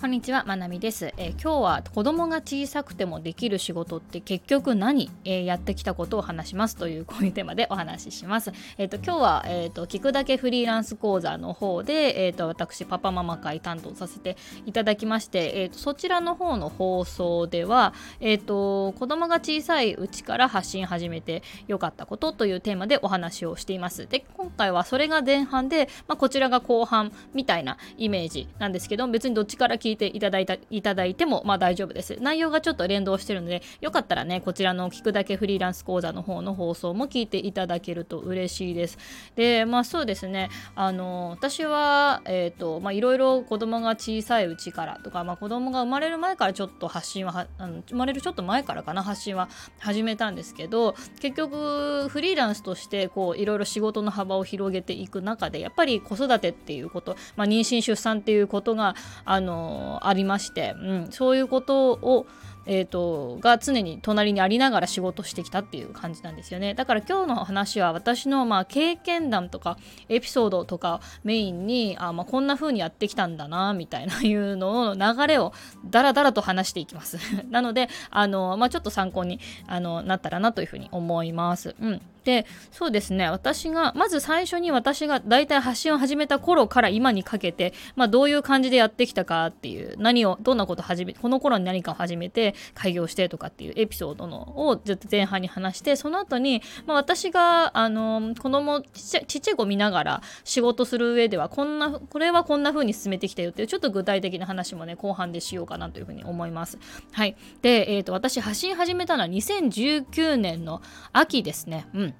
こんにちは、まなみです、えー、今日は子供が小さくてもできる仕事って結局何、えー、やってきたことを話しますというこういうテーマでお話しします。えっ、ー、と今日はえっ、と聞くだけフリーランス講座の方でえっ、と私パパママ会担当させていただきまして、えっ、とそちらの方の放送ではえっ、と子供が小さいうちから発信始めてよかったことというテーマでお話をしています。で今回はそれが前半で、まあ、こちらが後半みたいなイメージなんですけど別にどっちから聞聞いていただいたいただいてもまあ大丈夫です。内容がちょっと連動してるので、よかったらね、こちらの聞くだけフリーランス講座の方の放送も聞いていただけると嬉しいです。で、まあそうですね、あの、私は、えっ、ー、と、まあいろいろ子供が小さいうちからとか、まあ子供が生まれる前からちょっと発信は、あの生まれるちょっと前からかな、発信は始めたんですけど、結局フリーランスとしてこういろいろ仕事の幅を広げていく中で、やっぱり子育てっていうこと、まあ妊娠出産っていうことが、あの、ありまして、うん、そういうことをえーと、が常に隣にありながら仕事してきたっていう感じなんですよね。だから今日の話は私のまあ経験談とかエピソードとかメインにあ、まあ、こんな風にやってきたんだなみたいないうのの流れをダラダラと話していきます。なのであの、まあ、ちょっと参考にあのなったらなというふうに思います。うん。でそうですね私がまず最初に私が大体発信を始めた頃から今にかけて、まあ、どういう感じでやってきたかっていう何をどんなこと始めこの頃に何かを始めて開業してとかっていうエピソードのをずっと前半に話してその後に、まあ、私があの子供ちっちゃい子見ながら仕事する上ではこんなこれはこんな風に進めてきたよっていうちょっと具体的な話もね後半でしようかなというふうに思います。はい、で、えーと私発信始めたのは2019年の秋ですね。うん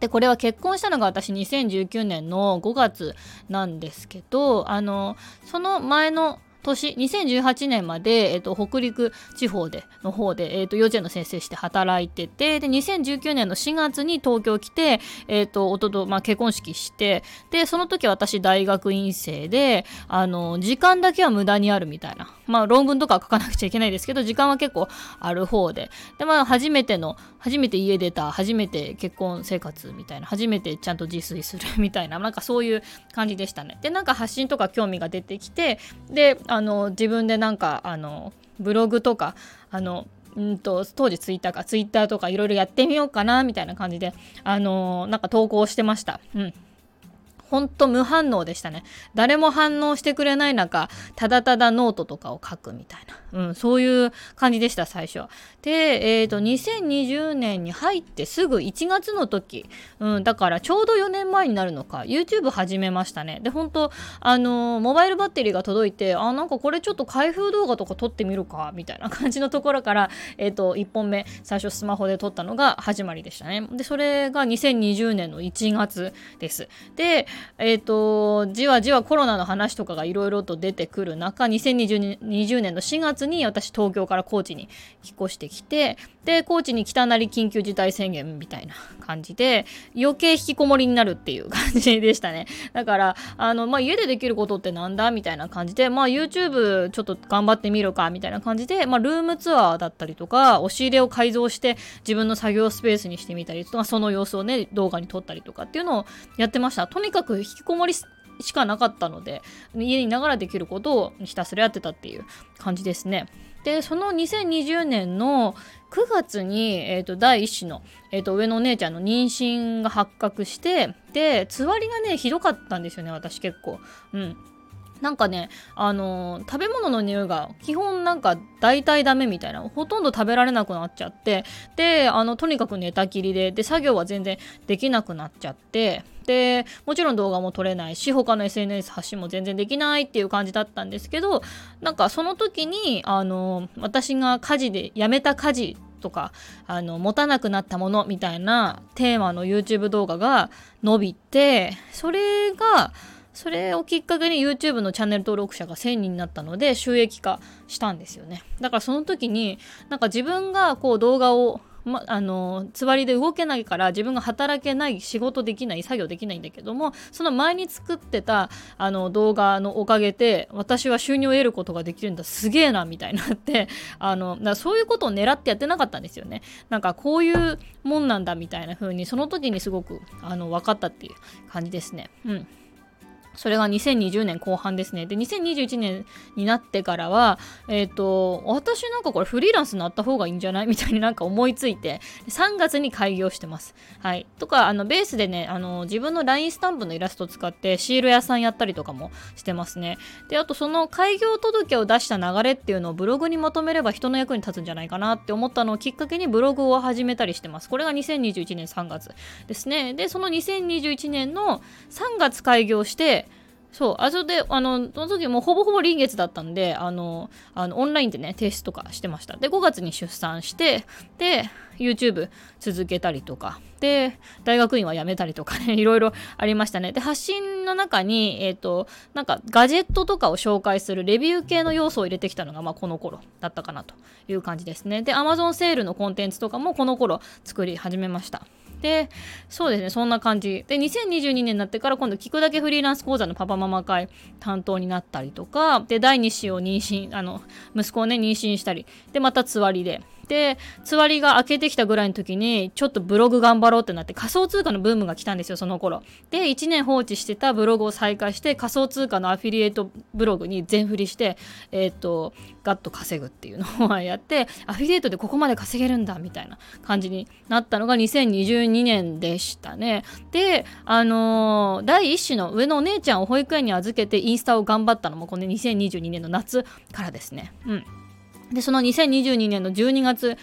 でこれは結婚したのが私2019年の5月なんですけどあのその前の年2018年まで、えーと、北陸地方での方で、えーと、幼稚園の先生して働いててで2019年の4月に東京来て、えーと、夫と、まあ、結婚式してでその時私大学院生であの時間だけは無駄にあるみたいなまあ論文とか書かなくちゃいけないですけど時間は結構ある方で。でまあ初めての初めて家出た初めて結婚生活みたいな初めてちゃんと自炊するみたいななんかそういう感じでしたね。でなんか発信とか興味が出てきてであの自分でなんかあのブログとかあのうんと当時ツイッターかツイッターとかいろいろやってみようかなみたいな感じであのなんか投稿してました。うん。ほんと無反応でしたね。誰も反応してくれない中、ただただノートとかを書くみたいな。うん、そういう感じでした、最初。で、えっ、ー、と、2020年に入ってすぐ1月の時、うん、だからちょうど4年前になるのか、YouTube 始めましたね。で、本当あのー、モバイルバッテリーが届いて、あ、なんかこれちょっと開封動画とか撮ってみるか、みたいな感じのところから、えっ、ー、と、1本目、最初スマホで撮ったのが始まりでしたね。で、それが2020年の1月です。で、えっ、ー、と、じわじわコロナの話とかがいろいろと出てくる中、2020年の4月に私東京から高知に引っ越してきて、で、高知に来たなり緊急事態宣言みたいな感じで、余計引きこもりになるっていう感じでしたね。だから、あの、まあ、家でできることってなんだみたいな感じで、まあ、YouTube ちょっと頑張ってみるかみたいな感じで、まあ、ルームツアーだったりとか、押し入れを改造して自分の作業スペースにしてみたりとか、その様子をね、動画に撮ったりとかっていうのをやってました。とにかく引きこもりしかなかったので家にいながらできることをひたすらやってたっていう感じですね。でその2020年の9月に、えーと、第1子の、えーと、上のお姉ちゃんの妊娠が発覚してでつわりがねひどかったんですよね私結構。うんなんかね、あのー、食べ物の匂いが基本なんか大体ダメみたいな、ほとんど食べられなくなっちゃって、で、あの、とにかく寝たきりで、で、作業は全然できなくなっちゃって、で、もちろん動画も撮れないし、他の SNS 発信も全然できないっていう感じだったんですけど、なんかその時に、あのー、私が家事で、辞めた家事とかあの持たなくなったものみたいなテーマの YouTube 動画が伸びてそれがそれをきっかけに YouTube のチャンネル登録者が1000人になったので収益化したんですよね。だからその時になんか自分がこう動画をま、あのつわりで動けないから自分が働けない仕事できない作業できないんだけどもその前に作ってたあの動画のおかげで私は収入を得ることができるんだ。すげえなみたいになって あのだそういうことを狙ってやってなかったんですよね。なんかこういうもんなんだみたいな風にその時にすごくあの分かったっていう感じですね。うん。それが2020年後半ですね。で、2021年になってからは、えっ、ー、と、私なんかこれフリーランスになった方がいいんじゃない？みたいになんか思いついて、3月に開業してます。はい。とか、あの、ベースでね、あの、自分の LINE スタンプのイラストを使ってシール屋さんやったりとかもしてますね。で、あとその開業届を出した流れっていうのをブログにまとめれば人の役に立つんじゃないかなって思ったのをきっかけにブログを始めたりしてます。これが2021年3月ですね。で、その2021年の3月開業して、そう、あそで、あの、その時もほぼほぼ臨月だったんで、あの、あのオンラインでね、提出とかしてました。で、5月に出産して、で、YouTube 続けたりとか、で、大学院は辞めたりとかね、いろいろありましたね。で、発信の中に、えっ、ー、と、なんかガジェットとかを紹介するレビュー系の要素を入れてきたのが、まあ、この頃だったかなという感じですね。で、Amazon セールのコンテンツとかもこの頃作り始めました。で、そうですね、そんな感じ。で、2022年になってから今度聞くだけフリーランス講座のパパママ会担当になったりとか、で、第2子を妊娠、あの、息子をね、妊娠したり、で、またつわりで、で、つわりが明けてきたぐらいの時に、ちょっとブログ頑張ろうってなって仮想通貨のブームが来たんですよ、その頃。で、1年放置してたブログを再開して、仮想通貨のアフィリエイトブログに全振りして、えっ、と、ガッと稼ぐっていうのをやって、アフィリエイトでここまで稼げるんだ、みたいな感じになったのが2022年でしたね。で、あのー、第1子の上のお姉ちゃんを保育園に預けてインスタを頑張ったのも、この2022年の夏からですね。うん。でその2022年の12月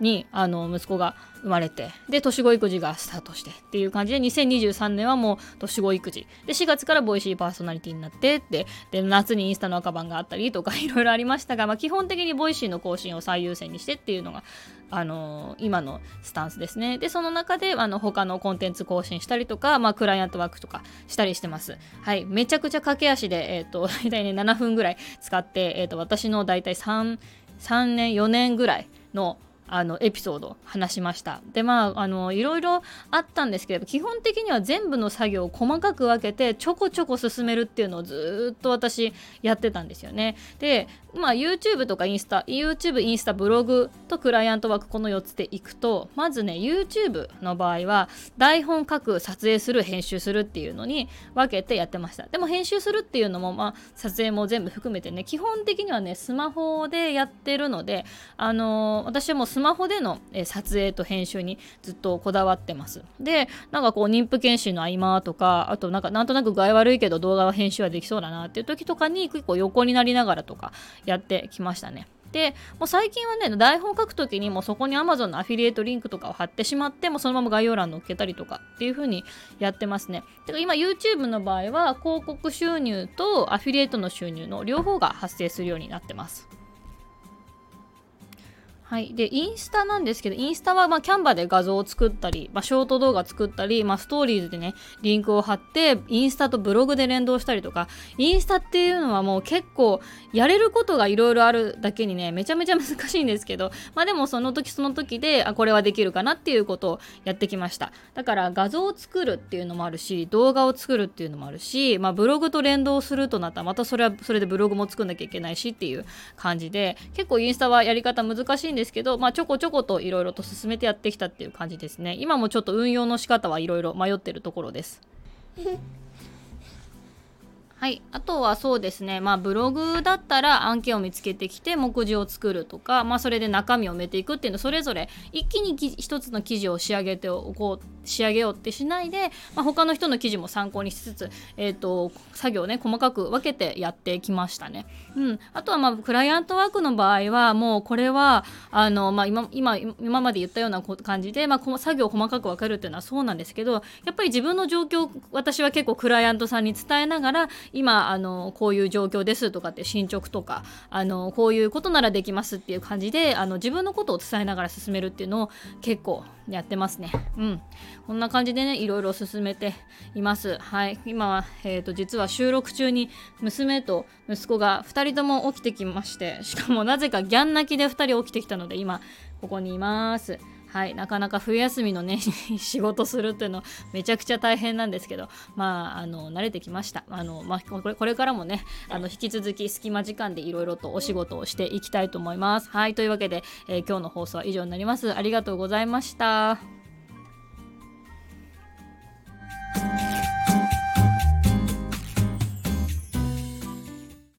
にあの息子が生まれてで年子育児がスタートしてっていう感じで2023年はもう年子育児。で4月から Voicyパーソナリティになってってで夏にインスタの垢BAN があったりとか いろいろありましたが、まあ、基本的に Voicyの更新を最優先にしてっていうのがあの今のスタンスですね。でその中であの他のコンテンツ更新したりとか、まあ、クライアントワークとかしたりしてます。はい。めちゃくちゃ駆け足で、えーと、大体ね7分ぐらい使って、えーと私の大体3 3年4年ぐらいのあのエピソード話しました。でまああのいろいろあったんですけれど基本的には全部の作業を細かく分けてちょこちょこ進めるっていうのをずっと私やってたんですよね。でまあ YouTube とかインスタ YouTube インスタブログとクライアントワークこの4つでいくとまずね YouTube の場合は台本書く撮影する編集するっていうのに分けてやってました。でも編集するっていうのもまあ撮影も全部含めてね基本的にはねスマホでやってるのであのー、私はもうスマホでの撮影と編集にずっとこだわってます。で、なんかこう妊婦検診の合間とか、あとなんかなんとなく具合悪いけど動画は編集はできそうだなっていう時とかに結構横になりながらとかやってきましたね。でもう最近はね台本書くときにもそこに Amazon のアフィリエイトリンクとかを貼ってしまってもそのまま概要欄載っけたりとかっていう風にやってますねで今 YouTube の場合は広告収入とアフィリエイトの収入の両方が発生するようになってますはい、でインスタなんですけどインスタはまあキャンバで画像を作ったり、まあ、ショート動画作ったり、まあ、ストーリーズでねリンクを貼ってインスタとブログで連動したりとか。インスタっていうのはもう結構やれることがいろいろあるだけにねめちゃめちゃ難しいんですけど。まあでもその時その時であこれはできるかなっていうことをやってきました。だから画像を作るっていうのもあるし動画を作るっていうのもあるし、まあ、ブログと連動するとなったらまたそれはそれでブログも作んなきゃいけないしっていう感じで結構インスタはやり方難しいんですですけど、まあ、ちょこちょこといろいろと進めてやってきたっていう感じですね。今もちょっと運用の仕方はいろいろ迷ってるところです。はい、あとはそうですね、まあ、ブログだったら案件を見つけてきて目次を作るとか、まあ、それで中身を埋めていくっていうのそれぞれ一気に一つの記事を仕上げておこう仕上げようってしないで、まあ、他の人の記事も参考にしつつ、えーと、作業をね細かく分けてやってきましたね。うん、あとはまあクライアントワークの場合はもうこれはあの、まあ今、今今まで言ったような感じで、まあ、作業を細かく分けるっていうのはそうなんですけどやっぱり自分の状況私は結構クライアントさんに伝えながら今あのこういう状況ですとかって進捗とかあのこういうことならできますっていう感じであの自分のことを伝えながら進めるっていうのを結構やってますね。うん。こんな感じでね、いろいろ進めています。はい。今は、えっ、ー、と、実は収録中に娘と息子が2人とも起きてきまして、しかもなぜかギャン泣きで2人起きてきたので、今、ここにいます。はい、なかなか冬休みのね 仕事するっていうのめちゃくちゃ大変なんですけど、まあ、あの慣れてきましたあの、まあ、これこれからもねあの引き続き隙間時間でいろいろとお仕事をしていきたいと思います。はいというわけで、えー、今日の放送は以上になります。ありがとうございました。